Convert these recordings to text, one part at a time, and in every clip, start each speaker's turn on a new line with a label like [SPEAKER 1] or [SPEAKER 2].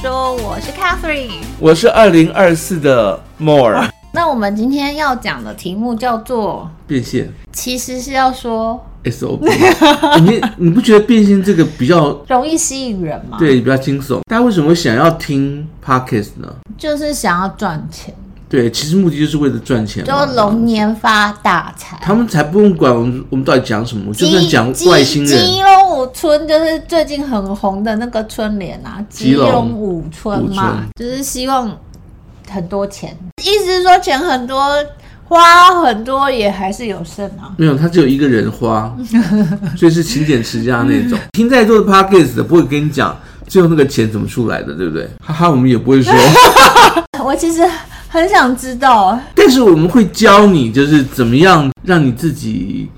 [SPEAKER 1] 说，我是 Catherine，
[SPEAKER 2] 我是二零二四的 More。
[SPEAKER 1] 那我们今天要讲的题目叫做
[SPEAKER 2] 变现，
[SPEAKER 1] 其实是要说
[SPEAKER 2] SOP。你你不觉得变现这个比较
[SPEAKER 1] 容易吸引人吗？
[SPEAKER 2] 对，比较惊悚。大家为什么会想要听 Podcast 呢？
[SPEAKER 1] 就是想要赚钱。
[SPEAKER 2] 对，其实目的就是为了赚钱，
[SPEAKER 1] 就龙年发大财。
[SPEAKER 2] 他们才不用管我们，我们到底讲什么，就算讲外星人。
[SPEAKER 1] 基隆五村就是最近很红的那个春联啊，基隆五村嘛，就是希望很多钱，意思是说钱很多，花很多也还是有剩啊。
[SPEAKER 2] 没有，他只有一个人花，所以是勤俭持家那种。听再多的 Podcast 的不会跟你讲最后那个钱怎么出来的，对不对？哈哈，我们也不会说。
[SPEAKER 1] 我其实。很想知道，
[SPEAKER 2] 但是我们会教你，就是怎么样让你自己，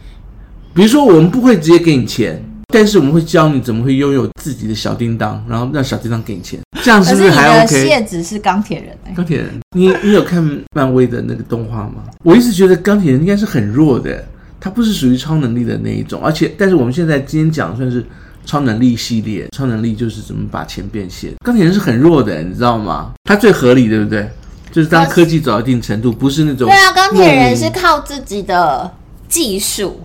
[SPEAKER 2] 比如说我们不会直接给你钱，但是我们会教你怎么会拥有自己的小叮当，然后让小叮当给你钱，这样是不是还 OK？
[SPEAKER 1] 谢子是钢铁人，
[SPEAKER 2] 钢铁人，你你有看漫威的那个动画吗？我一直觉得钢铁人应该是很弱的，他不是属于超能力的那一种，而且但是我们现在今天讲的算是超能力系列，超能力就是怎么把钱变现，钢铁人是很弱的，你知道吗？他最合理，对不对？就是当科技走到一定程度，不是那种
[SPEAKER 1] 对啊，钢铁人是靠自己的技术，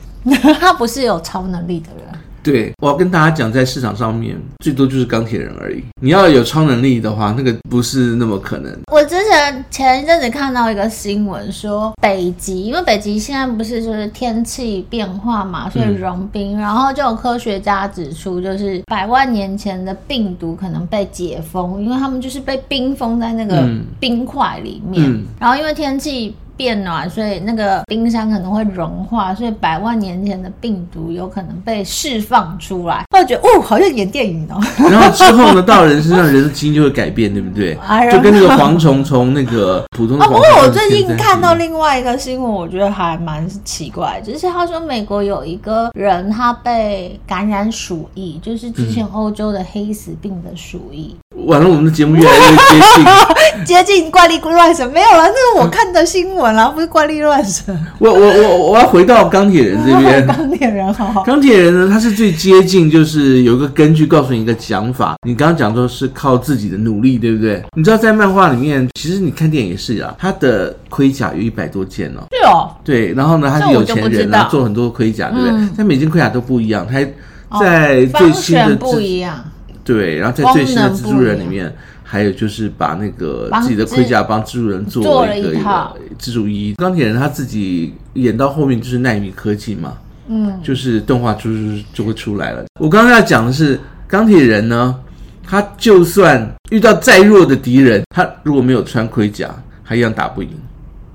[SPEAKER 1] 他不是有超能力的人。
[SPEAKER 2] 对，我要跟大家讲，在市场上面最多就是钢铁人而已。你要有超能力的话，那个不是那么可能。
[SPEAKER 1] 我之前前一阵子看到一个新闻说，北极因为北极现在不是就是天气变化嘛，所以融冰，嗯、然后就有科学家指出，就是百万年前的病毒可能被解封，因为他们就是被冰封在那个冰块里面，嗯嗯、然后因为天气。变暖，所以那个冰山可能会融化，所以百万年前的病毒有可能被释放出来。我觉得哦，好像演电影哦。
[SPEAKER 2] 然后之后呢，到人身上，人的基因就会改变，对不对？就跟那个蝗虫从那个普通的。哦，不过
[SPEAKER 1] 我最近看到另外一个新闻，我觉得还蛮奇怪，就是他说美国有一个人他被感染鼠疫，就是之前欧洲的黑死病的鼠疫。
[SPEAKER 2] 嗯、完了，我们的节目越来越接近
[SPEAKER 1] 接近怪力乱神，没有了，那是我看的新闻。啦不是怪力乱神。
[SPEAKER 2] 我我我我要回到钢铁人这边。
[SPEAKER 1] 钢铁人好好。
[SPEAKER 2] 钢铁人呢，他是最接近，就是有一个根据告诉你一个讲法。你刚刚讲说是靠自己的努力，对不对？你知道在漫画里面，其实你看电影也是啊，他的盔甲有一百多件哦。
[SPEAKER 1] 是哦。
[SPEAKER 2] 对，然后呢，他是有钱人，然后做很多盔甲，对不对？但每件盔甲都不一样，他在最新的
[SPEAKER 1] 不一样。
[SPEAKER 2] 对，然后在最新的蜘蛛人里面。还有就是把那个自己的盔甲帮蜘蛛人做了一个蜘蛛衣。钢铁人他自己演到后面就是奈米科技嘛，嗯，就是动画就就会出来了。我刚刚要讲的是钢铁人呢，他就算遇到再弱的敌人，他如果没有穿盔甲，还一样打不赢。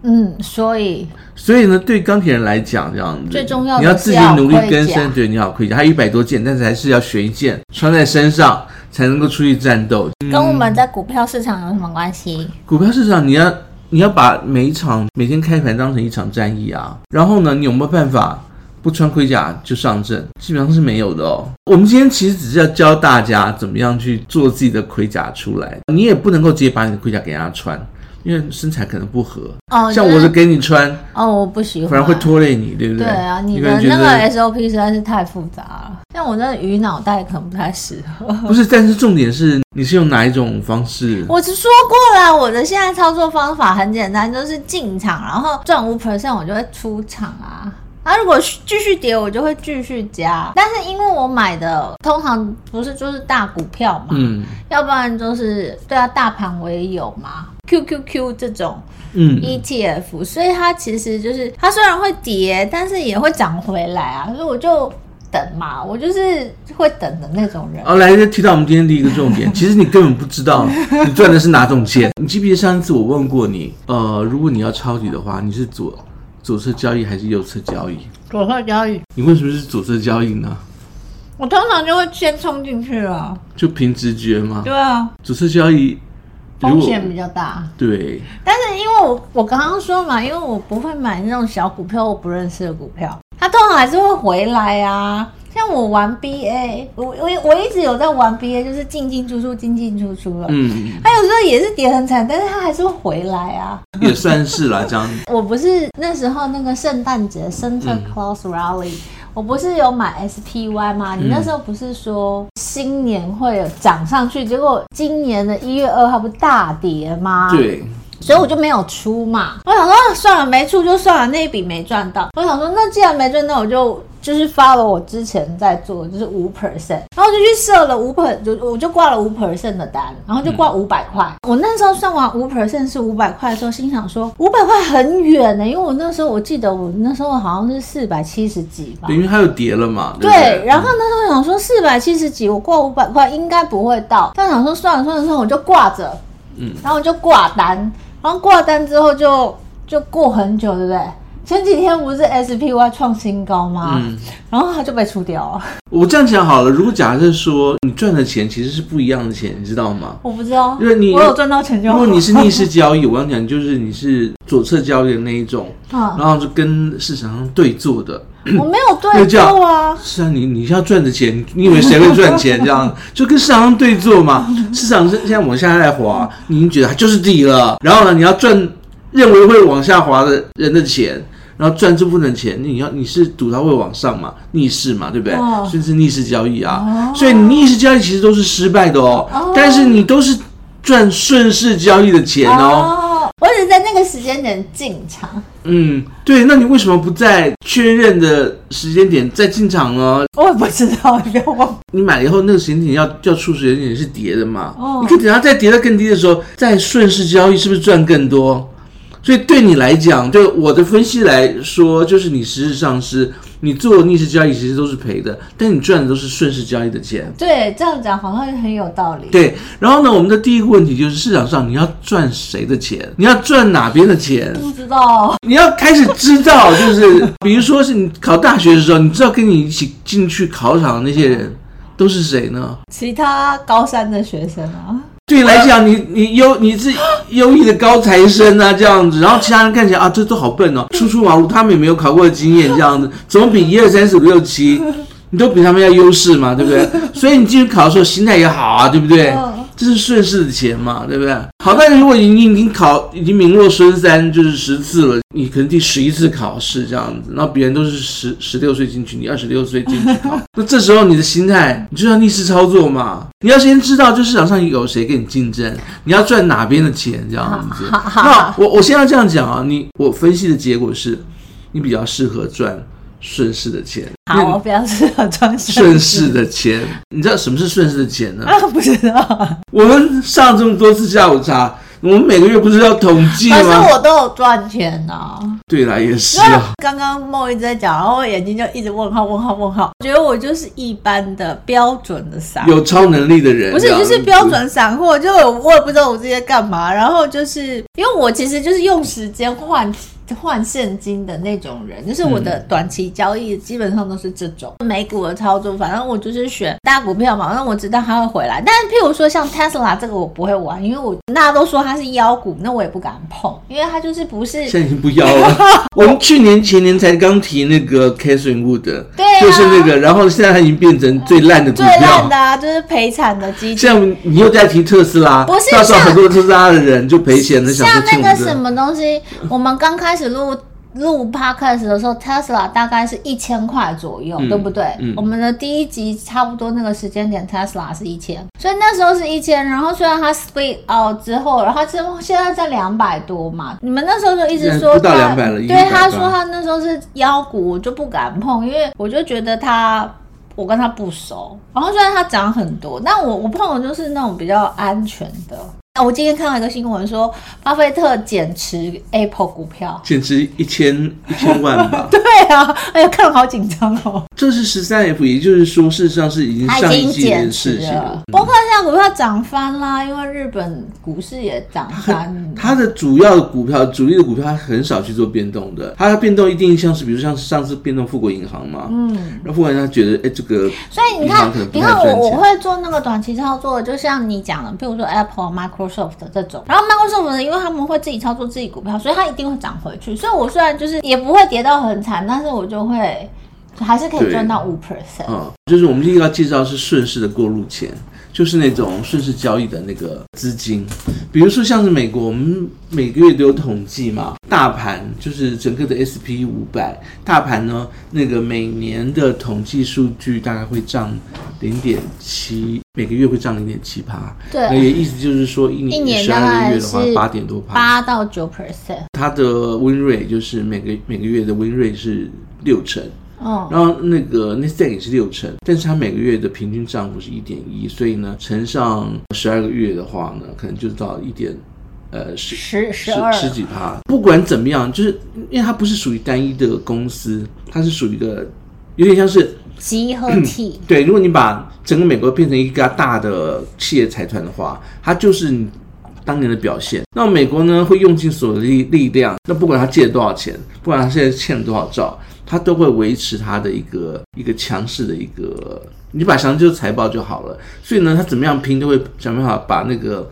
[SPEAKER 1] 嗯，所以
[SPEAKER 2] 所以呢，对钢铁人来讲，这样子
[SPEAKER 1] 最重要的
[SPEAKER 2] 你要自己努力更生，对，你好盔甲，还有一百多件，但是还是要选一件穿在身上。才能够出去战斗，
[SPEAKER 1] 跟我们在股票市场有什么关系？
[SPEAKER 2] 股票市场，你要你要把每一场每天开盘当成一场战役啊。然后呢，你有没有办法不穿盔甲就上阵？基本上是没有的哦。我们今天其实只是要教大家怎么样去做自己的盔甲出来。你也不能够直接把你的盔甲给人家穿。因为身材可能不合哦，像我是给你穿
[SPEAKER 1] 哦，我不喜欢，
[SPEAKER 2] 反而会拖累你，对不对？
[SPEAKER 1] 对啊，你的那个 SOP 实在是太复杂了，像我那鱼脑袋可能不太适合。
[SPEAKER 2] 不是，但是重点是你是用哪一种方式？
[SPEAKER 1] 我是说过了，我的现在操作方法很简单，就是进场，然后赚五 percent 我就会出场啊。啊，如果继续跌，我就会继续加。但是因为我买的通常不是就是大股票嘛，嗯，要不然就是对啊，大盘我也有嘛，QQQ 这种嗯 ETF，所以它其实就是它虽然会跌，但是也会涨回来啊。所以我就等嘛，我就是会等的那种人。
[SPEAKER 2] 哦，来提到我们今天第一个重点，其实你根本不知道你赚的是哪种钱。你记不记得上一次我问过你，呃，如果你要抄底的话，你是左？左侧交易还是右侧交易？
[SPEAKER 1] 左侧交易。
[SPEAKER 2] 你为什么是左侧交易呢？
[SPEAKER 1] 我通常就会先冲进去了。
[SPEAKER 2] 就凭直觉吗？
[SPEAKER 1] 对啊。
[SPEAKER 2] 左侧交易
[SPEAKER 1] 风险比较大。
[SPEAKER 2] 对。
[SPEAKER 1] 但是因为我我刚刚说嘛，因为我不会买那种小股票，我不认识的股票，它通常还是会回来啊。像我玩 BA，我我我一直有在玩 BA，就是进进出出，进进出出了。嗯，他有时候也是跌很惨，但是他还是会回来啊。
[SPEAKER 2] 也算是啦，这样。
[SPEAKER 1] 我不是那时候那个圣诞节 Santa Claus Rally，、嗯、我不是有买 SPY 吗？你那时候不是说新年会有涨上去，结果今年的一月二号不大跌吗？
[SPEAKER 2] 对。
[SPEAKER 1] 所以我就没有出嘛，我想说算了，没出就算了，那一笔没赚到。我想说，那既然没赚到，我就就是发了我之前在做的，就是五 percent，然后就去设了五 percent，就我就挂了五 percent 的单，然后就挂五百块。我那时候算完五 percent 是五百块的时候，心想说五百块很远呢，因为我那时候我记得我那时候好像是四百七十几吧，
[SPEAKER 2] 因为它有跌了嘛。对，
[SPEAKER 1] 对，然后那时候想说四百七十几，我挂五百块应该不会到，但想说算了算了算了，我就挂着，嗯，然后我就挂单。然后挂单之后就就过很久，对不对？前几天不是 SPY 创新高吗？嗯，然后它就被出掉了。
[SPEAKER 2] 我这样讲好了，如果假设说你赚的钱其实是不一样的钱，你知道吗？
[SPEAKER 1] 我不知道，
[SPEAKER 2] 因为你
[SPEAKER 1] 我有赚到钱就好。
[SPEAKER 2] 如果你是逆势交易，我刚讲就是你是左侧交易的那一种，然后就跟市场上对做的。
[SPEAKER 1] 我没有对坐啊。
[SPEAKER 2] 是啊，你你要赚的钱，你以为谁会赚钱？这样 就跟市场上对做嘛。市场是现在往下在滑，你已经觉得它就是底了。然后呢，你要赚认为会往下滑的人的钱，然后赚这部分的钱，你要你是赌它会往上嘛？逆势嘛，对不对？甚至逆势交易啊。所以你逆势交易其实都是失败的哦。但是你都是赚顺势交易的钱哦。
[SPEAKER 1] 我只在那个时间点进场。
[SPEAKER 2] 嗯，对，那你为什么不在确认的时间点再进场呢？
[SPEAKER 1] 我也不知道，你不要忘。
[SPEAKER 2] 你买了以后，那个时间点要要出时间点是跌的嘛？哦，你可以等它再跌到更低的时候再顺势交易，是不是赚更多？所以对你来讲，就我的分析来说，就是你实质上是你做逆势交易，其实都是赔的，但你赚的都是顺势交易的钱。
[SPEAKER 1] 对，这样讲好像很有道理。
[SPEAKER 2] 对，然后呢，我们的第一个问题就是市场上你要赚谁的钱？你要赚哪边的钱？
[SPEAKER 1] 不知道。
[SPEAKER 2] 你要开始知道，就是 比如说是你考大学的时候，你知道跟你一起进去考场的那些人都是谁呢？
[SPEAKER 1] 其他高三的学生啊。
[SPEAKER 2] 对你来讲，你你优你是优异的高材生啊，这样子，然后其他人看起来啊，这都好笨哦，初出茅庐，他们也没有考过的经验，这样子，总比一二三四五六七，你都比他们要优势嘛，对不对？所以你进去考的时候心态也好啊，对不对？这是顺势的钱嘛，对不对？好，但是如果你你已经考已经名落孙山，就是十次了，你可能第十一次考试这样子，然后别人都是十十六岁进去，你二十六岁进去考，那这时候你的心态，你就要逆势操作嘛。你要先知道，就市场上有谁跟你竞争，你要赚哪边的钱这样子。那我我现在这样讲啊，你我分析的结果是，你比较适合赚。顺势的钱，
[SPEAKER 1] 好，我比较适合赚
[SPEAKER 2] 顺势的钱。你知道什么是顺势的钱呢？
[SPEAKER 1] 啊，不知道。
[SPEAKER 2] 我们上这么多次下午茶，我们每个月不是要统计吗？可
[SPEAKER 1] 是我都有赚钱呐、啊。
[SPEAKER 2] 对啦，也是啊。
[SPEAKER 1] 刚刚梦一直在讲，然后我眼睛就一直问号问号问号。我觉得我就是一般的标准的散户，
[SPEAKER 2] 有超能力的人，
[SPEAKER 1] 不是就是标准散户，就我也不知道我自己在干嘛。然后就是因为我其实就是用时间换。换现金的那种人，就是我的短期交易基本上都是这种美股的操作。反正我就是选大股票嘛，那我知道它会回来。但是譬如说像 Tesla 这个我不会玩，因为我大家都说它是妖股，那我也不敢碰，因为它就是不是。
[SPEAKER 2] 现在已经不妖了。我们去年前年才刚提那个 Cathie Wood，
[SPEAKER 1] 对、啊，
[SPEAKER 2] 就是那个，然后现在它已经变成最烂的股票，
[SPEAKER 1] 最烂的啊，就是赔惨的基金。
[SPEAKER 2] 像你又在提特斯拉，
[SPEAKER 1] 不是
[SPEAKER 2] 到时候很多特斯拉的人就赔钱了。
[SPEAKER 1] 像那个什么东西，我们刚开始录。录 podcast 的时候，Tesla 大概是一千块左右，嗯、对不对？嗯、我们的第一集差不多那个时间点，Tesla 是一千，所以那时候是一千。然后虽然它 split out 之后，然后之后现在在两百多嘛。你们那时候就一直说
[SPEAKER 2] 不到两百了，
[SPEAKER 1] 对，他说他那时候是腰股，我就不敢碰，因为我就觉得他我跟他不熟。然后虽然他涨很多，但我我碰的就是那种比较安全的。那我今天看到一个新闻说，巴菲特减持 Apple 股票，
[SPEAKER 2] 减持一千一千万吧？
[SPEAKER 1] 对啊，哎呀，看了好紧张哦。
[SPEAKER 2] 这是十三 F，也就是说，事实上是已经上一季的事情了。
[SPEAKER 1] 包括现在股票涨翻啦，因为日本股市也涨翻。
[SPEAKER 2] 它的主要的股票，主力的股票，它很少去做变动的。它的变动一定像是，比如像上次变动富国银行嘛，嗯，然后富国银行觉得，哎，这个，
[SPEAKER 1] 所以你看，你看我我会做那个短期操作，就像你讲的，比如说 Apple、Micro。Microsoft 这种，然后 Microsoft 呢，因为他们会自己操作自己股票，所以它一定会涨回去。所以我虽然就是也不会跌到很惨，但是我就会还是可以赚到五 percent。
[SPEAKER 2] 嗯，就是我们第一个要介绍是顺势的过路钱，就是那种顺势交易的那个资金。比如说像是美国，我们每个月都有统计嘛，大盘就是整个的 SP 五百大盘呢，那个每年的统计数据大概会涨零点七，每个月会涨零点七趴。
[SPEAKER 1] 对，
[SPEAKER 2] 那也意思就是说一年十二个月的话，八点多趴，
[SPEAKER 1] 八到九 percent。
[SPEAKER 2] 它的 win rate 就是每个每个月的 win rate 是六成。
[SPEAKER 1] 哦，
[SPEAKER 2] 然后那个 Nasdaq 也是六成，但是它每个月的平均涨幅是一点一，所以呢，乘上十二个月的话呢，可能就到一点，呃，十
[SPEAKER 1] 十十二
[SPEAKER 2] 十几趴。不管怎么样，就是因为它不是属于单一的公司，它是属于一个有点像是
[SPEAKER 1] 集合体。
[SPEAKER 2] 对，如果你把整个美国变成一个大的企业财团的话，它就是你当年的表现。那美国呢，会用尽所有的力力量，那不管他借了多少钱，不管他现在欠了多少兆。他都会维持他的一个一个强势的一个，你把想就是财报就好了。所以呢，他怎么样拼都会想办法把那个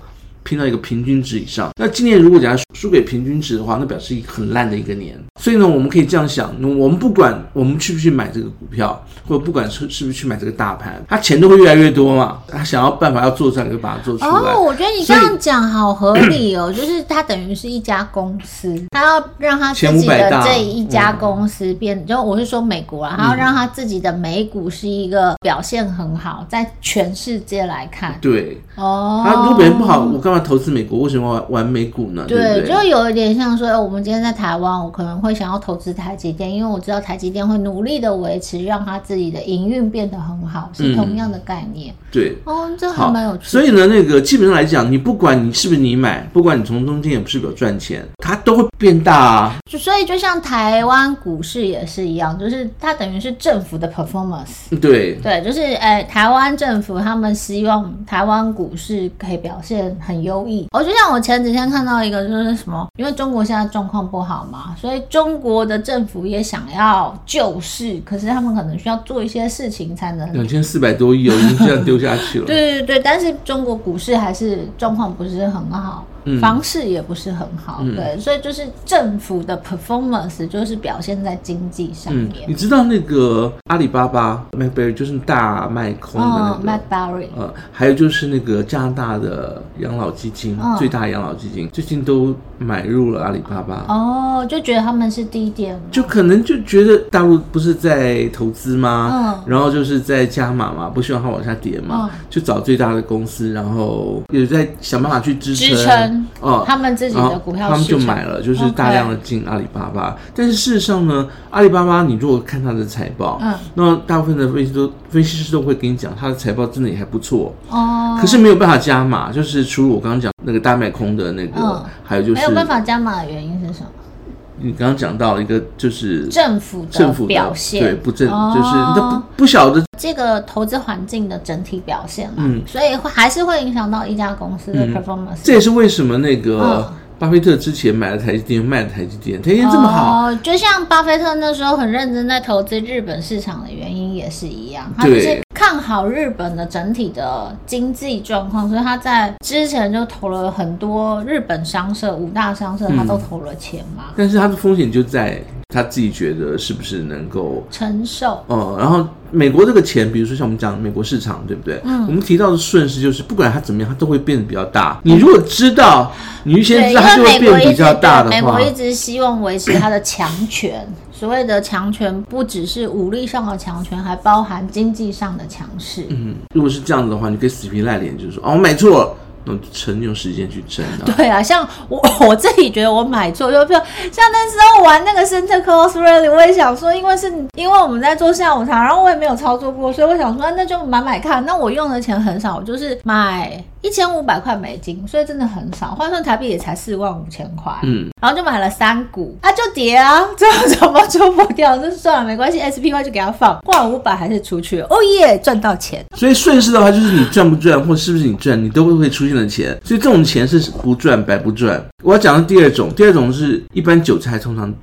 [SPEAKER 2] 拼到一个平均值以上。那今年如果假如输给平均值的话，那表示一个很烂的一个年。所以呢，我们可以这样想，我们不管我们去不去买这个股票，或者不管是是不是去买这个大盘，他钱都会越来越多嘛。他想要办法要做出来，就把它做出来。
[SPEAKER 1] 哦，我觉得你这样讲好合理哦，就是他等于是一家公司，他要让他自己的这一家公司变，就我是说美国啊，他要让他自己的美股是一个表现很好，在全世界来看。
[SPEAKER 2] 对，
[SPEAKER 1] 哦，
[SPEAKER 2] 他如果表现不好，我干嘛投资美国？为什么玩玩美股呢？对，
[SPEAKER 1] 就有一点像说，我们今天在台湾，我可能会。想要投资台积电，因为我知道台积电会努力的维持，让它自己的营运变得很好，是同样的概念。
[SPEAKER 2] 嗯、对，
[SPEAKER 1] 哦，这还蛮有趣。
[SPEAKER 2] 所以呢，那个基本上来讲，你不管你是不是你买，不管你从中间也不是有赚钱，它都会变大啊。
[SPEAKER 1] 就所以就像台湾股市也是一样，就是它等于是政府的 performance。
[SPEAKER 2] 对
[SPEAKER 1] 对，就是哎，台湾政府他们希望台湾股市可以表现很优异。哦，就像我前几天看到一个，就是什么，因为中国现在状况不好嘛，所以。中国的政府也想要救市，可是他们可能需要做一些事情才能。
[SPEAKER 2] 两千四百多亿哦，已经这样丢下去了。
[SPEAKER 1] 对对对，但是中国股市还是状况不是很好。房市也不是很好，嗯、对，所以就是政府的 performance 就是表现在经济上面。嗯、
[SPEAKER 2] 你知道那个阿里巴巴 Mac Berry 就是大卖空的那个
[SPEAKER 1] ？Mac Berry，
[SPEAKER 2] 呃，还有就是那个加拿大的养老基金，哦、最大养老基金最近都买入了阿里巴巴。
[SPEAKER 1] 哦，就觉得他们是低点，
[SPEAKER 2] 就可能就觉得大陆不是在投资吗？嗯，然后就是在加码嘛，不希望它往下跌嘛，嗯、就找最大的公司，然后也在想办法去支撑。哦，
[SPEAKER 1] 他们自己的股票，
[SPEAKER 2] 他们就买了，就是大量的进阿里巴巴。但是事实上呢，阿里巴巴，你如果看它的财报，嗯，那大部分的分析都分析师都会跟你讲，它的财报真的也还不错哦。可是没有办法加码，就是除了我刚刚讲那个大卖空的那个，嗯、还有就是
[SPEAKER 1] 没有办法加码的原因是什么？
[SPEAKER 2] 你刚刚讲到一个就是
[SPEAKER 1] 政府政府表现
[SPEAKER 2] 对不正，哦、就是你都不不晓得
[SPEAKER 1] 这个投资环境的整体表现嘛，嗯，所以会还是会影响到一家公司的 performance，嗯。
[SPEAKER 2] 这也是为什么那个。哦巴菲特之前买了台积电，卖了台积电，台积电这么好，
[SPEAKER 1] 哦，就像巴菲特那时候很认真在投资日本市场的原因也是一样，他就是看好日本的整体的经济状况，所以他在之前就投了很多日本商社，五大商社他都投了钱嘛。嗯，
[SPEAKER 2] 但是他的风险就在。他自己觉得是不是能够
[SPEAKER 1] 承受？
[SPEAKER 2] 哦、嗯，然后美国这个钱，比如说像我们讲美国市场，对不对？嗯，我们提到的顺势就是，不管它怎么样，它都会变得比较大。你如果知道，你预先知道它就会变比较大的话，
[SPEAKER 1] 美国一直希望维持它的强权。所谓的强权，不只是武力上的强权，还包含经济上的强势。
[SPEAKER 2] 嗯，如果是这样子的话，你可以死皮赖脸就是说，哦，我买错了。撑用时间去撑啊！
[SPEAKER 1] 对啊，像我 我自己觉得我买错，就比如像那时候玩那个 Santa Claus Rally，我也想说，因为是因为我们在做下午茶，然后我也没有操作过，所以我想说那就买买看。那我用的钱很少，我就是买。一千五百块美金，所以真的很少，换算台币也才四万五千块。嗯，然后就买了三股，它、啊、就跌啊，最后怎么出不掉？就算了，没关系，SPY 就给它放，挂五百还是出去了。哦耶，赚到钱！
[SPEAKER 2] 所以顺势的话，就是你赚不赚，或是不是你赚，你都会会出现的钱。所以这种钱是不赚白不赚。我要讲的第二种，第二种是一般韭菜通常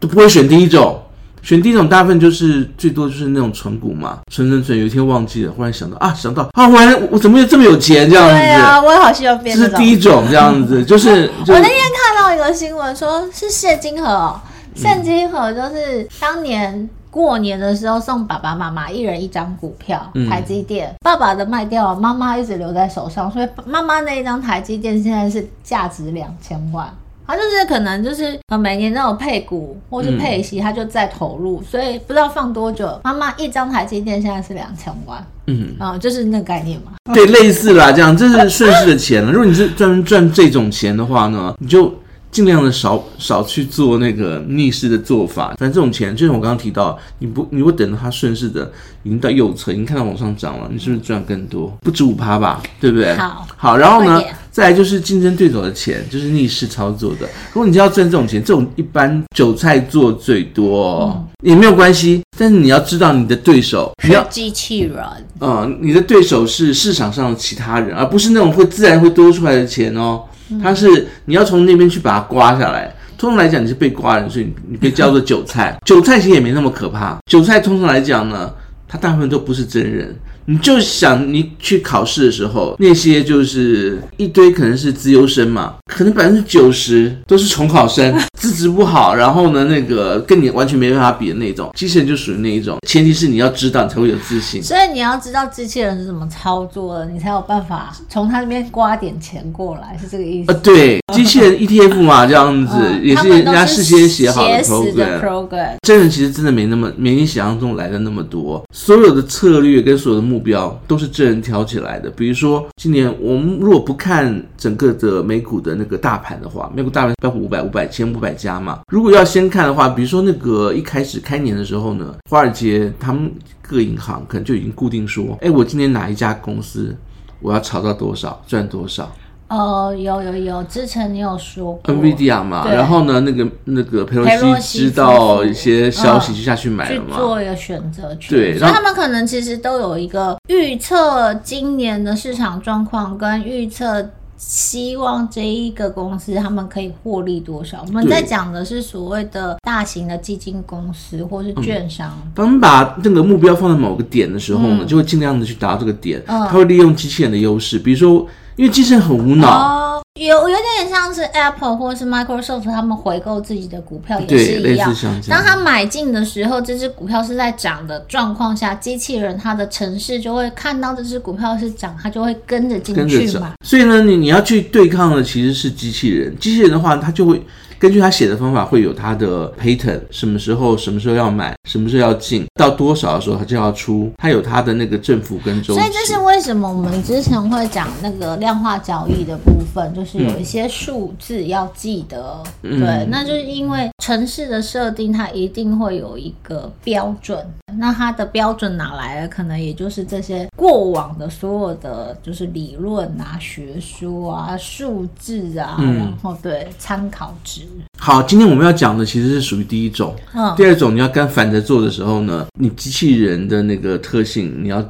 [SPEAKER 2] 都不会选第一种。选第一种大部分就是最多就是那种存股嘛，存存存，有一天忘记了，忽然想到啊，想到啊，完了，我怎么有这么有钱这样子？对
[SPEAKER 1] 啊，我也好希望变。
[SPEAKER 2] 这是第一种这样子，就是、就是、
[SPEAKER 1] 我那天看到一个新闻，说是谢金河，谢金河就是当年过年的时候送爸爸妈妈一人一张股票，台积电，嗯、爸爸的卖掉了，妈妈一直留在手上，所以妈妈那一张台积电现在是价值两千万。他就是可能就是呃每年都有配股或是配息，他就再投入，嗯、所以不知道放多久。妈妈一张台积电现在是两千万，嗯啊、呃，就是那个概念嘛。
[SPEAKER 2] 对，类似啦，这样这是顺势的钱了。如果你是专门赚这种钱的话呢，你就。尽量的少少去做那个逆势的做法，反正这种钱，就像我刚刚提到，你不你会等到它顺势的已经到右侧，已经看到往上涨了，你是不是赚更多？不止五趴吧，对不对？
[SPEAKER 1] 好，
[SPEAKER 2] 好，然后呢，再来就是竞争对手的钱，就是逆势操作的。如果你要赚这种钱，这种一般韭菜做最多，嗯、也没有关系，但是你要知道你的对手
[SPEAKER 1] 是机器人，
[SPEAKER 2] 嗯，你的对手是市场上的其他人，而不是那种会自然会多出来的钱哦。它是你要从那边去把它刮下来，通常来讲你是被刮人，所以你被叫做韭菜。韭菜其实也没那么可怕，韭菜通常来讲呢，它大部分都不是真人。你就想你去考试的时候，那些就是一堆可能是资优生嘛，可能百分之九十都是重考生，资质不好，然后呢，那个跟你完全没办法比的那种，机器人就属于那一种。前提是你要知道，你才会有自信。
[SPEAKER 1] 所以你要知道机器人是怎么操作的，你才有办法从他那边刮点钱过来，是这个意思。
[SPEAKER 2] 啊，对，机器人 ETF 嘛，这样子、嗯、也是人家事先写好的 program。真人其实真的没那么没你想象中来的那么多，所有的策略跟所有的。目标都是真人挑起来的。比如说，今年我们如果不看整个的美股的那个大盘的话，美股大盘包括五百、五百、千五百加嘛。如果要先看的话，比如说那个一开始开年的时候呢，华尔街他们各银行可能就已经固定说，哎，我今年哪一家公司我要炒到多少，赚多少。
[SPEAKER 1] 呃，有有有，之前你有说过。
[SPEAKER 2] NVIDIA 嘛，然后呢，那个那个佩洛西知道一些消息就下去买了嘛，
[SPEAKER 1] 去做一个选择权。
[SPEAKER 2] 对，
[SPEAKER 1] 所以他们可能其实都有一个预测今年的市场状况，跟预测希望这一个公司他们可以获利多少。我们在讲的是所谓的大型的基金公司或是券商，
[SPEAKER 2] 当他们把那个目标放在某个点的时候呢，嗯、就会尽量的去达到这个点。嗯，他会利用机器人的优势，比如说。因为机器人很无脑，
[SPEAKER 1] 哦、有有点像是 Apple 或是 Microsoft 他们回购自己的股票也是一样。当他买进的时候，这只股票是在涨的状况下，机器人它的程式就会看到这只股票是涨，它就会跟着进去嘛。
[SPEAKER 2] 所以呢，你你要去对抗的其实是机器人。机器人的话，它就会。根据他写的方法，会有他的 pattern，什么时候、什么时候要买，什么时候要进，到多少的时候他就要出，他有他的那个振幅跟周期。
[SPEAKER 1] 所以这是为什么我们之前会讲那个量化交易的部分，就是有一些数字要记得。嗯、对，那就是因为城市的设定，它一定会有一个标准。那它的标准哪来的？可能也就是这些过往的所有的就是理论啊、学说啊、数字啊，嗯、然后对参考值。
[SPEAKER 2] 好，今天我们要讲的其实是属于第一种。嗯，第二种你要跟反着做的时候呢，你机器人的那个特性你要。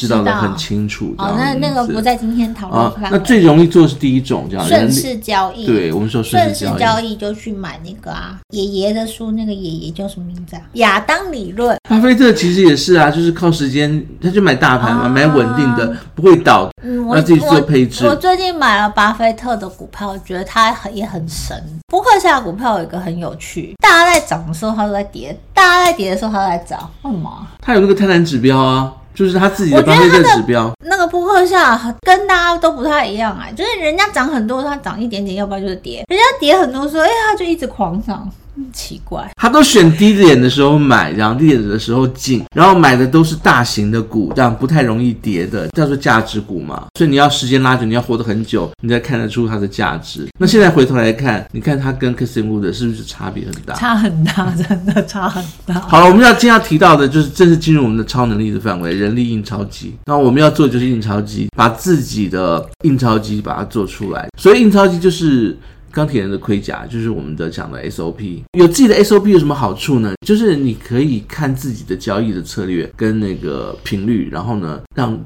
[SPEAKER 2] 知道的很清楚。
[SPEAKER 1] 哦，那那个不在今天讨论。啊，
[SPEAKER 2] 那最容易做的是第一种，这样
[SPEAKER 1] 顺势交易。
[SPEAKER 2] 对，我们说顺势
[SPEAKER 1] 交易就去买那个啊，爷爷的书，那个爷爷叫什么名字啊？亚当理论。
[SPEAKER 2] 巴菲特其实也是啊，就是靠时间，他就买大盘嘛，买稳定的，不会倒。嗯，我自己做配置。
[SPEAKER 1] 我最近买了巴菲特的股票，我觉得他很也很神。波克夏的股票有一个很有趣，大家在涨的时候他都在跌，大家在跌的时候他都在涨，为什么？
[SPEAKER 2] 它有那个贪婪指标啊。就是他自己的巴菲特指标，
[SPEAKER 1] 那个扑克下跟大家都不太一样哎，就是人家涨很多，他涨一点点，要不然就是跌；人家跌很多，所以他就一直狂涨。奇怪，
[SPEAKER 2] 他都选低点的时候买，然后低点的时候进，然后买的都是大型的股，这样不太容易跌的，叫做价值股嘛。所以你要时间拉久，你要活得很久，你才看得出它的价值。那现在回头来看，你看它跟 Cathie Wood 是不是差别很大？
[SPEAKER 1] 差很大，真的差很大。
[SPEAKER 2] 好了，我们要今天要提到的就是正式进入我们的超能力的范围——人力印钞机。那我们要做的就是印钞机，把自己的印钞机把它做出来。所以印钞机就是。钢铁人的盔甲就是我们的讲的 SOP，有自己的 SOP 有什么好处呢？就是你可以看自己的交易的策略跟那个频率，然后呢，让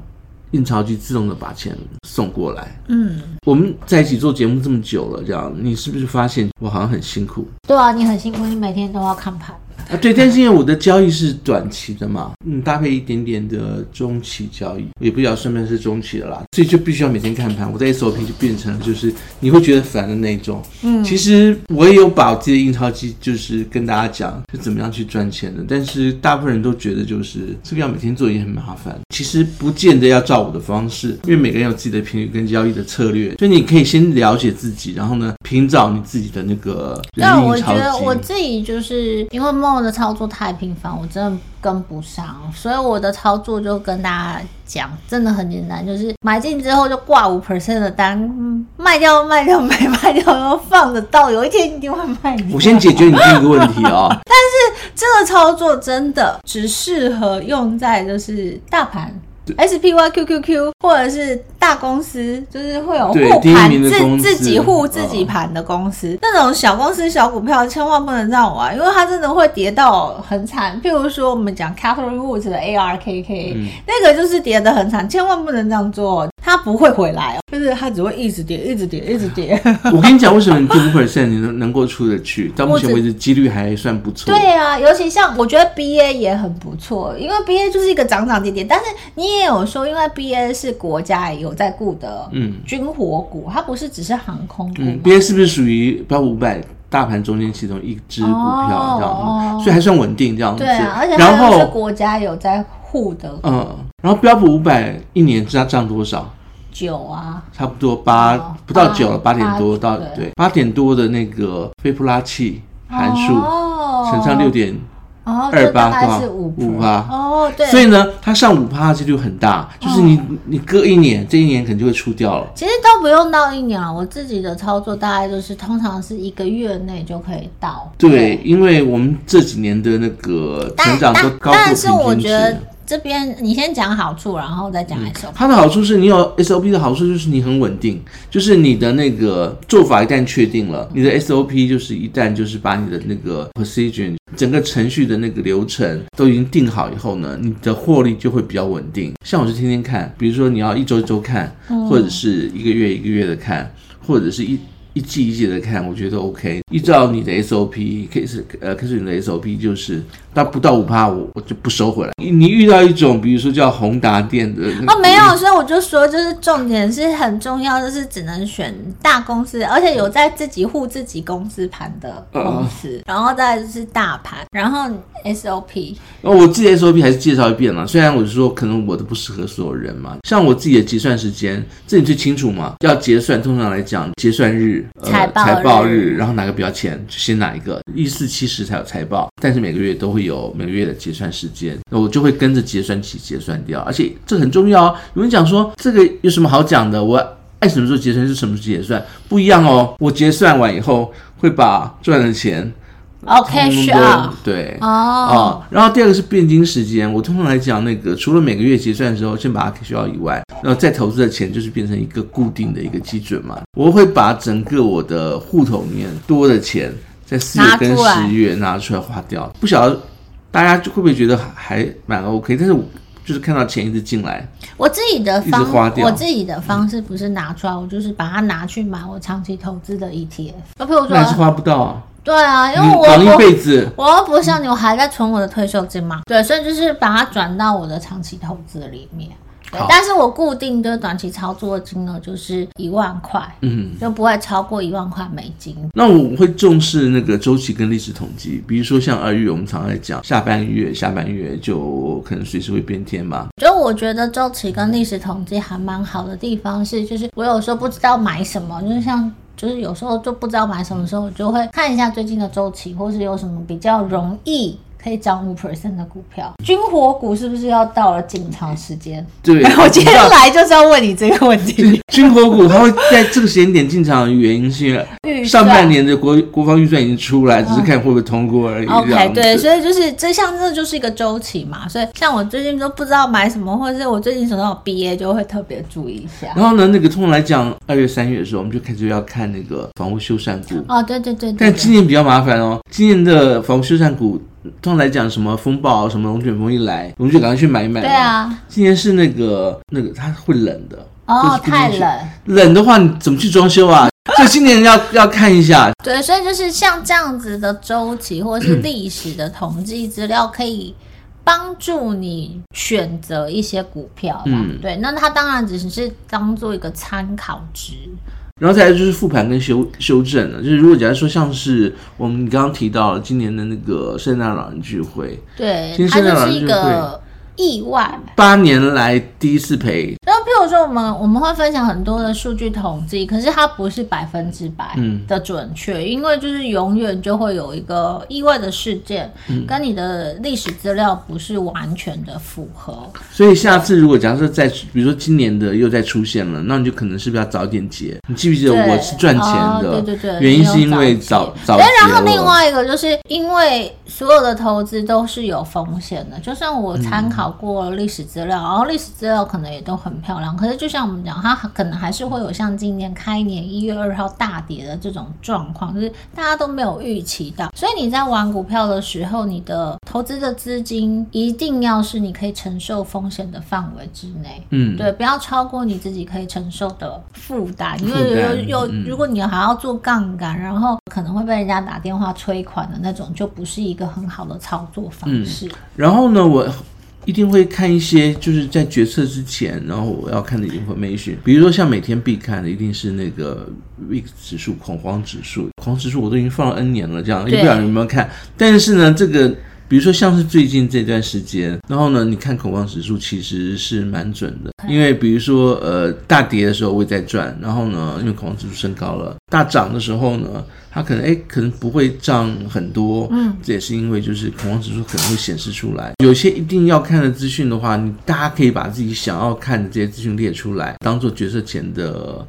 [SPEAKER 2] 印钞机自动的把钱送过来。嗯，我们在一起做节目这么久了，这样你是不是发现我好像很辛苦？
[SPEAKER 1] 对啊，你很辛苦，你每天都要看盘。
[SPEAKER 2] 啊，对，但是因为我的交易是短期的嘛，嗯，搭配一点点的中期交易，也不晓得算不算是中期的啦，所以就必须要每天看盘。我的 SOP 就变成就是你会觉得烦的那种。嗯，其实我也有把我自己的印钞机，就是跟大家讲是怎么样去赚钱的，但是大部分人都觉得就是这个要每天做也很麻烦。其实不见得要照我的方式，因为每个人有自己的频率跟交易的策略，所以你可以先了解自己，然后呢，寻找你自己的那个人
[SPEAKER 1] 对，我觉得我自己就是因为梦的操作太频繁，我真的跟不上，所以我的操作就跟大家讲，真的很简单，就是买进之后就挂五 percent 的单，卖掉卖掉 没卖掉，然后放着到有一天一定会卖掉。
[SPEAKER 2] 我先解决你第一个问题哦。
[SPEAKER 1] 但是这个操作真的只适合用在就是大盘。SPY、QQQ 或者是大公司，就是会有护盘自自己护自己盘的公司，哦，那种小公司小股票千万不能这样玩，因为它真的会跌到很惨。譬如说我们讲 Catherine Woods 的 ARKK，嗯、那个就是跌得很惨，千万不能这样做。它不会回来哦，就是它只会一直跌，一直跌，一直跌。
[SPEAKER 2] 我跟你讲，为什么你五 percent 你能能够出得去？到目前为止，几率还算不错。
[SPEAKER 1] 对啊，尤其像我觉得 BA 也很不错，因为 BA 就是一个涨涨跌跌。但是你也有说，因为 BA 是国家有在顾的，嗯，军火股，它不是只是航空股。
[SPEAKER 2] 嗯，BA 是不是属于标普五百大盘中间其中一支股票这样子？哦，所以还算稳定这样子。
[SPEAKER 1] 对啊，而且然后是国家有在护的。
[SPEAKER 2] 嗯，然后标普五百一年涨涨多少？
[SPEAKER 1] 九啊，
[SPEAKER 2] 差不多八、哦、不到九了，八点多到对。八点多的那个菲普拉契函数乘上六点二八多少五趴。哦，对，所以呢，它上五趴几率很大，就是你你隔一年，这一年可能就会出掉了。
[SPEAKER 1] 其实都不用到一年了，我自己的操作大概就是通常是一个月内就可以到。
[SPEAKER 2] 对，对。因为我们这几年的那个成长都高过平均值。
[SPEAKER 1] 这边你先讲好处，然后再讲 SOP。
[SPEAKER 2] 它的好处是你有 SOP 的好处就是你很稳定，就是你的那个做法一旦确定了，你的 SOP 就是一旦就是把你的那个 procedure 整个程序的那个流程都已经定好以后呢，你的获利就会比较稳定。像我是天天看，比如说你要一周一周看，或者是一个月一个月的看，或者是一。一季一季的看，我觉得 OK。依照你的 SOP，可以是呃，可是你的 SOP 就是，但不到五趴，我我就不收回来。你遇到一种，比如说叫宏达店的
[SPEAKER 1] 哦，没有，所以我就说，就是重点是很重要，就是只能选大公司，而且有在自己护自己公司盘的公司，呃、然后再就是大盘，然后 SOP。
[SPEAKER 2] 哦我自己 SOP 还是介绍一遍了，虽然我是说可能我的不适合所有人嘛，像我自己的结算时间，这你最清楚嘛？要结算，通常来讲，结算日。
[SPEAKER 1] 财报、
[SPEAKER 2] 呃、财报日，然后哪个比较前就先哪一个，一四七十才有财报，但是每个月都会有每个月的结算时间，那我就会跟着结算起结算掉，而且这很重要哦。有人讲说这个有什么好讲的？我爱什么时候结算就什么时候结算，不一样哦。我结算完以后会把赚的钱。
[SPEAKER 1] OK，需要
[SPEAKER 2] 对哦，然后第二个是变金时间。我通常来讲，那个除了每个月结算的时候先把它需要以外，然后再投资的钱就是变成一个固定的一个基准嘛。我会把整个我的户头里面多的钱在四月跟十月拿出来花掉。不晓得大家会不会觉得还蛮 OK？但是我就是看到钱一直进来，
[SPEAKER 1] 我自己的方我自己的方式不是拿出来，我就是把它拿去买我长期投资的 ETF。那譬如说，
[SPEAKER 2] 那还是花不到啊。
[SPEAKER 1] 对啊，因为我
[SPEAKER 2] 搞一辈子，
[SPEAKER 1] 我又不像你，我还在存我的退休金嘛。对，所以就是把它转到我的长期投资里面。对，但是我固定的短期操作的金额就是一万块，嗯，就不会超过一万块美金。
[SPEAKER 2] 那我会重视那个周期跟历史统计，比如说像二月，我们常常在讲下半月，下半月就可能随时会变天嘛。
[SPEAKER 1] 就我觉得周期跟历史统计还蛮好的地方是，就是我有时候不知道买什么，就是像。就是有时候就不知道买什么时候，就会看一下最近的周期，或是有什么比较容易可以涨五 percent 的股票。军火股是不是要到了进场时间？
[SPEAKER 2] 对，
[SPEAKER 1] 我今天来就是要问你这个问题。
[SPEAKER 2] 军火股它会在这个时间点进场的原因是上半年的国国防预算已经出来，只是看会不会通过而已。
[SPEAKER 1] OK，对，所以就是这像这就是一个周期嘛。所以像我最近都不知道买什么，或者是我最近手上有 BA，就会特别注意一下。
[SPEAKER 2] 然后呢，那个通常来讲，二月三月的时候，我们就开始要看那个房屋修缮股。
[SPEAKER 1] 哦，对对对，对。
[SPEAKER 2] 但今年比较麻烦哦，今年的房屋修缮股。通常来讲，什么风暴、什么龙卷风一来，我们就赶快去买一买。
[SPEAKER 1] 对啊，
[SPEAKER 2] 今年是那个那个它会冷的，
[SPEAKER 1] 哦，太冷。
[SPEAKER 2] 冷的话，你怎么去装修啊？所以今年要要看一下。
[SPEAKER 1] 对，所以就是像这样子的周期或者是历史的统计资料，可以帮助你选择一些股票。嗯，对，那它当然只是当做一个参考值。
[SPEAKER 2] 然后再来就是复盘跟修修正了，就是如果假如说像是我们刚刚提到今年的那个圣诞老人聚会，
[SPEAKER 1] 对，它就是一个。意外，
[SPEAKER 2] 八年来第一次赔。
[SPEAKER 1] 然后，譬如说，我们我们会分享很多的数据统计，可是它不是百分之百的准确，嗯，因为就是永远就会有一个意外的事件，嗯，跟你的历史资料不是完全的符合。
[SPEAKER 2] 所以下次如果假设在，比如说今年的又再出现了，那你就可能是不是要早点结？你记不记得我是赚钱的？
[SPEAKER 1] 对对对，
[SPEAKER 2] 原因是因为早早。
[SPEAKER 1] 然后另外一个就是因为所有的投资都是有风险的，就算我参考。考过历史资料，然后历史资料可能也都很漂亮，可是就像我们讲，它可能还是会有像今年开年一月二号大跌的这种状况，就是大家都没有预期到。所以你在玩股票的时候，你的投资的资金一定要是你可以承受风险的范围之内，嗯，对，不要超过你自己可以承受的负担，因为有有、嗯、如果你还要做杠杆，然后可能会被人家打电话催款的那种，就不是一个很好的操作方式。嗯、
[SPEAKER 2] 然后呢，我。一定会看一些，就是在决策之前，然后我要看的 information，比如说像每天必看的，一定是那个 VIX 指数、恐慌指数、恐慌指数，我都已经放了 N 年了，这样也不晓得有没有看。但是呢，这个。比如说，像是最近这段时间，然后呢，你看恐慌指数其实是蛮准的，因为比如说，呃，大跌的时候我也在赚，然后呢，因为恐慌指数升高了，大涨的时候呢，它可能哎，可能不会涨很多，嗯，这也是因为就是恐慌指数可能会显示出来，有些一定要看的资讯的话，你大家可以把自己想要看的这些资讯列出来，当做决策前的。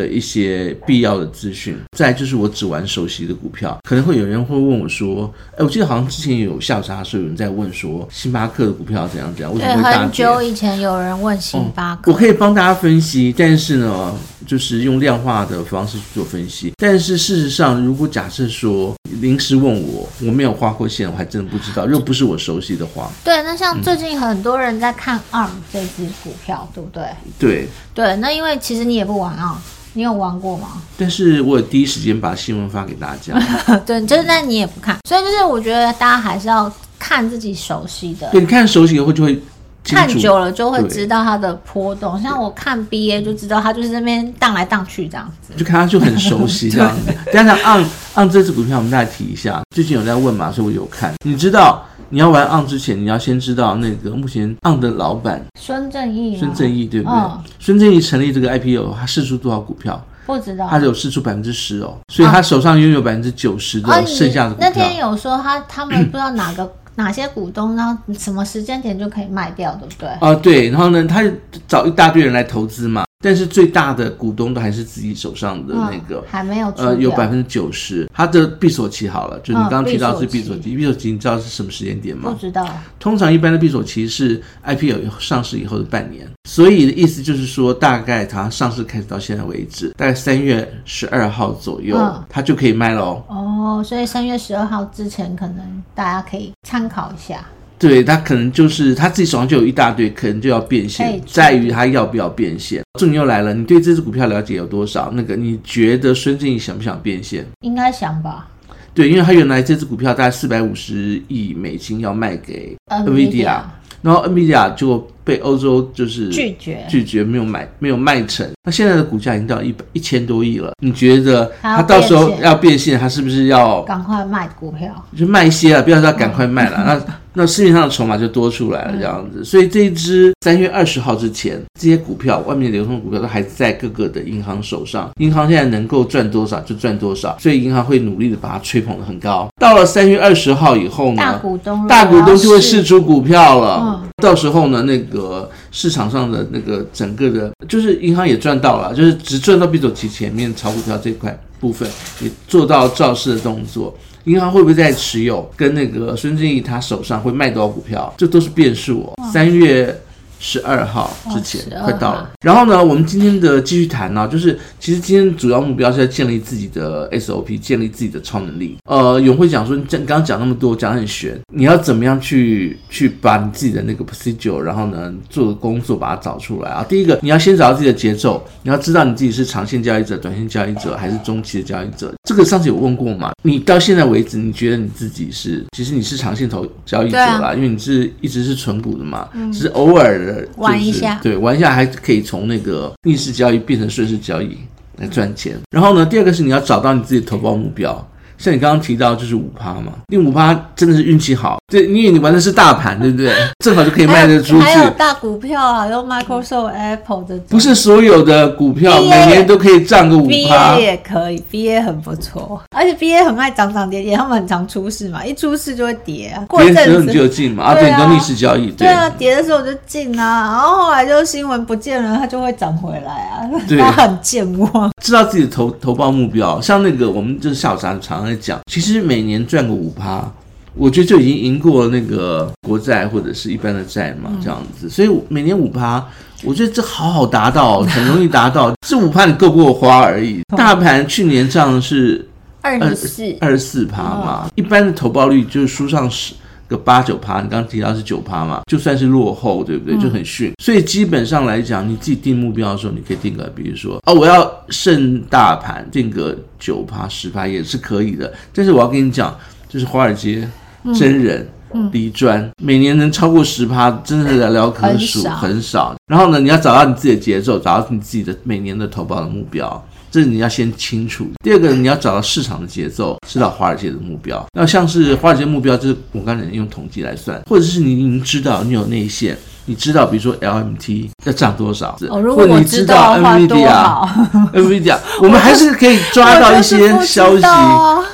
[SPEAKER 2] 的一些必要的资讯，再就是我只玩熟悉的股票，可能会有人会问我说：“哎，我记得好像之前有下午茶的时候有人在问说，星巴克的股票怎样怎样？为什么会大跌？”
[SPEAKER 1] 很久以前有人问星巴克，
[SPEAKER 2] 嗯，我可以帮大家分析，但是呢，就是用量化的方式去做分析。但是事实上，如果假设说临时问我，我没有画过线，我还真的不知道，如果不是我熟悉的话。
[SPEAKER 1] 对，那像最近很多人在看 ARM 这支股票，对不对？
[SPEAKER 2] 对
[SPEAKER 1] 对，那因为其实你也不玩啊。你有玩过吗？
[SPEAKER 2] 但是我有第一时间把新闻发给大家。
[SPEAKER 1] 对，就是那你也不看，所以就是我觉得大家还是要看自己熟悉的。
[SPEAKER 2] 对，你看熟悉以后就会
[SPEAKER 1] 看久了就会知道它的波动。像我看 BA 就知道它就是那边荡来荡去这样子，
[SPEAKER 2] 就看它就很熟悉这样子。加上按按这支股票，我们再提一下，最近有在问嘛，所以我有看。你知道？你要玩 ARM 之前，你要先知道那个目前 ARM 的老板
[SPEAKER 1] 孙正义。
[SPEAKER 2] 孙正义对不对？哦、孙正义成立这个 IPO，他试出多少股票？
[SPEAKER 1] 不知道。
[SPEAKER 2] 他只有试出百分之十哦，所以他手上拥有百分之九十的剩下的股票。
[SPEAKER 1] 那天有说他他们不知道哪个、嗯、哪些股东，然后什么时间点就可以卖掉，对不对？
[SPEAKER 2] 啊，对。然后呢，他找一大堆人来投资嘛。但是最大的股东都还是自己手上的那个，
[SPEAKER 1] 嗯、还没有
[SPEAKER 2] 呃，有百分之九十。它的闭锁期好了，就你刚刚提到是闭锁期，闭锁期你知道是什么时间点吗？
[SPEAKER 1] 不知道。
[SPEAKER 2] 通常一般的闭锁期是 IPO 上市以后的半年，所以的意思就是说，大概它上市开始到现在为止，大概三月十二号左右，嗯、它就可以卖喽。
[SPEAKER 1] 哦，所以三月十二号之前，可能大家可以参考一下。
[SPEAKER 2] 对，他可能就是他自己手上就有一大堆，可能就要变现，在于他要不要变现。重点又来了，你对这只股票了解有多少？那个你觉得孙正义想不想变现？
[SPEAKER 1] 应该想吧。
[SPEAKER 2] 对，因为他原来这只股票大概四百五十亿美金要卖给 NVIDIA，然后 NVIDIA 就被欧洲就是拒绝。拒绝，没有买没有卖成。那现在的股价已经到一百一千多亿了，你觉得它到时候要变现，它是不是要
[SPEAKER 1] 赶快卖股票？
[SPEAKER 2] 就卖一些啊，不要说赶快卖了。那那市面上的筹码就多出来了，这样子，嗯、所以这一支三月二十号之前，这些股票外面流通的股票都还在各个的银行手上，银行现在能够赚多少就赚多少，所以银行会努力的把它吹捧的很高。到了三月二十号以后呢，大股东大股东就会释出股票了，嗯、到时候呢，那个市场上的那个整个的，就是银行也赚到了，就是只赚到 B 走期前面炒股票这块部分，也做到造势的动作。银行会不会再持有？跟那个孙正义他手上会卖多少股票？这都是变数哦。三月十二号之前快到了，然后呢，我们今天的继续谈呢，就是其实今天主要目标是在建立自己的 SOP，建立自己的超能力。呃，永辉讲说，你刚刚讲那么多，讲得很玄，你要怎么样去去把你自己的那个 procedure，然后呢，做的工作把它找出来啊？第一个，你要先找到自己的节奏，你要知道你自己是长线交易者、短线交易者还是中期的交易者。这个上次有问过嘛？你到现在为止，你觉得你自己是，其实你是长线投交易者啦，因为你是一直是纯股的嘛，只是偶尔的。就是、
[SPEAKER 1] 玩一下，
[SPEAKER 2] 对，玩一下还可以从那个逆势交易变成顺势交易来赚钱。然后呢，第二个是你要找到你自己的投报目标。像你刚刚提到，就是五趴嘛，因为五趴真的是运气好，对，因为你玩的是大盘，对不对？正好就可以卖得出去。
[SPEAKER 1] 还有大股票啊，有 Microsoft、Apple 的。
[SPEAKER 2] 不是所有的股票每年都可以涨个五趴。
[SPEAKER 1] BA 也可以，BA 很不错，而且 BA 很爱涨涨跌跌，他们很常出事嘛，一出事就会跌啊。过一阵子
[SPEAKER 2] 你就进嘛，啊，对，你都逆势交易。
[SPEAKER 1] 对啊，跌的时候我就进啊，然后后来就新闻不见了，它就会涨回来啊。对，它很健忘。
[SPEAKER 2] 知道自己的投投报目标，像那个我们就是下午常常在讲，其实每年赚个五趴，我觉得就已经赢过那个国债或者是一般的债嘛，这样子。所以每年五趴，我觉得这好好达到，很容易达到。这五趴你够不够花而已。大盘去年涨是
[SPEAKER 1] 二十四
[SPEAKER 2] 二十四趴嘛，一般的投报率就是书上是。个八九趴，你刚刚提到是九趴嘛，就算是落后，对不对？就很逊。所以基本上来讲，你自己定目标的时候，你可以定个，比如说，哦，我要胜大盘，定个九趴、十趴也是可以的。但是我要跟你讲，就是华尔街真人嗯低专，每年能超过十趴，真的是寥寥可数，很少。然后呢，你要找到你自己的节奏，找到你自己的每年的投保的目标。这是你要先清楚。第二个，你要找到市场的节奏，知道华尔街的目标。那像是华尔街目标，就是我刚才用统计来算，或者是你已经知道你有内线，你知道比如说 LMT 要涨多少，
[SPEAKER 1] 哦，如果我知道的话多好。
[SPEAKER 2] NVIDIA，我们还是可以抓到一些消息。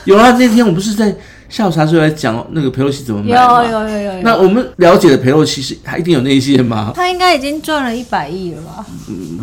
[SPEAKER 2] 有啊，那天我不是在。下午茶时候来讲那个佩洛西怎么买吗？
[SPEAKER 1] 有有有有有。
[SPEAKER 2] 那我们了解的佩洛西是他一定有那些吗？
[SPEAKER 1] 他应该已经赚了一百亿了吧？嗯，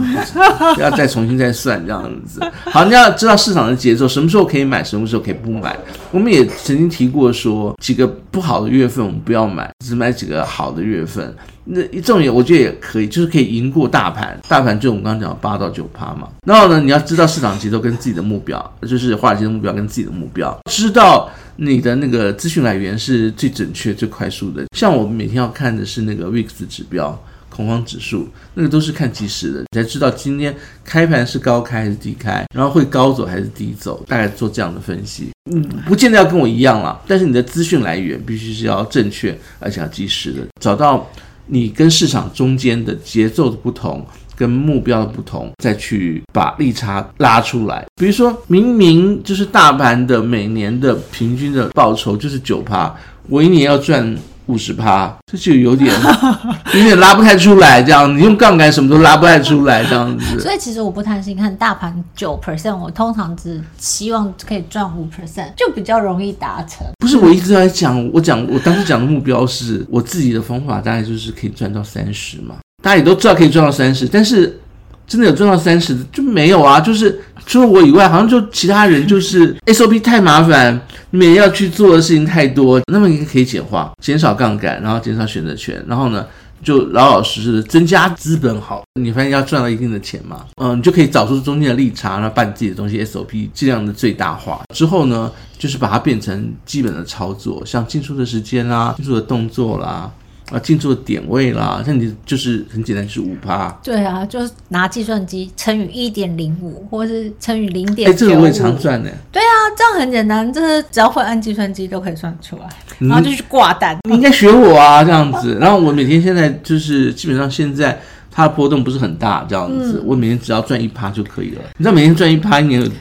[SPEAKER 2] 不要再重新再算这样子。好，你要知道市场的节奏，什么时候可以买，什么时候可以不买。我们也曾经提过说，几个不好的月份我们不要买，只买几个好的月份。那一种也我觉得也可以，就是可以赢过大盘。大盘就我们刚刚讲八到九趴嘛。然后呢，你要知道市场节奏跟自己的目标，就是华尔街的目标跟自己的目标，知道。你的那个资讯来源是最准确、最快速的。像我们每天要看的是那个 VIX 指标、恐慌指数，那个都是看即时的，你才知道今天开盘是高开还是低开，然后会高走还是低走，大概做这样的分析。嗯，不见得要跟我一样啦，但是你的资讯来源必须是要正确而且要及时的，找到你跟市场中间的节奏的不同。跟目标的不同，再去把利差拉出来。比如说明明就是大盘的每年的平均的报酬就是九趴，我一年要赚五十趴，这就有点 有点拉不太出来。这样你用杠杆什么都拉不太出来，这样子。
[SPEAKER 1] 所以其实我不贪心，看大盘九 percent，我通常只希望可以赚五 percent，就比较容易达成。
[SPEAKER 2] 不是，我一直在讲，我讲我当时讲的目标是我自己的方法，大概就是可以赚到三十嘛。大家也都知道可以赚到三十，但是真的有赚到三十的就没有啊！就是除了我以外，好像就其他人就是 SOP 太麻烦，你每要去做的事情太多。那么你可以简化，减少杠杆，然后减少选择权，然后呢就老老实实的增加资本好。你发现要赚到一定的钱嘛？嗯，你就可以找出中间的利差，然后把你自己的东西 SOP 尽量的最大化。之后呢，就是把它变成基本的操作，像进出的时间啦，进出的动作啦。啊，进出的点位啦，像你就是很简单，就是五趴。
[SPEAKER 1] 对啊，就是拿计算机乘以一点零五，或者是乘以零点。哎，
[SPEAKER 2] 这个我也常赚的。
[SPEAKER 1] 对啊，这样很简单，就是只要会按计算机都可以算出来，然后就去挂单。
[SPEAKER 2] 你应该学我啊，这样子。然后我每天现在就是基本上现在它的波动不是很大，这样子，嗯、我每天只要赚一趴就可以了。你知道每天赚一趴一年有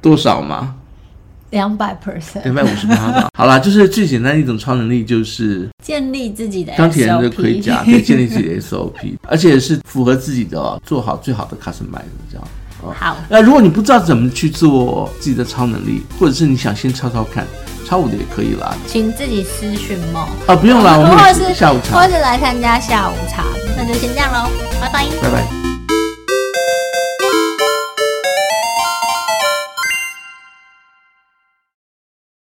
[SPEAKER 2] 多少吗？
[SPEAKER 1] 两百 percent，
[SPEAKER 2] 两百五十八吧。好啦，就是最简单的一种超能力，就是
[SPEAKER 1] 建立自己的
[SPEAKER 2] 钢铁人的盔甲，可以，建立自己的 SOP，而且是符合自己的哦，做好最好的 customize 这样。
[SPEAKER 1] 好，
[SPEAKER 2] 那如果你不知道怎么去做自己的超能力，或者是你想先抄抄看，抄我的也可以啦，
[SPEAKER 1] 请自己私讯梦。
[SPEAKER 2] 啊，不用啦，我们是下午茶，
[SPEAKER 1] 或是来参加下午茶，那就先这样喽，拜拜，
[SPEAKER 2] 拜拜。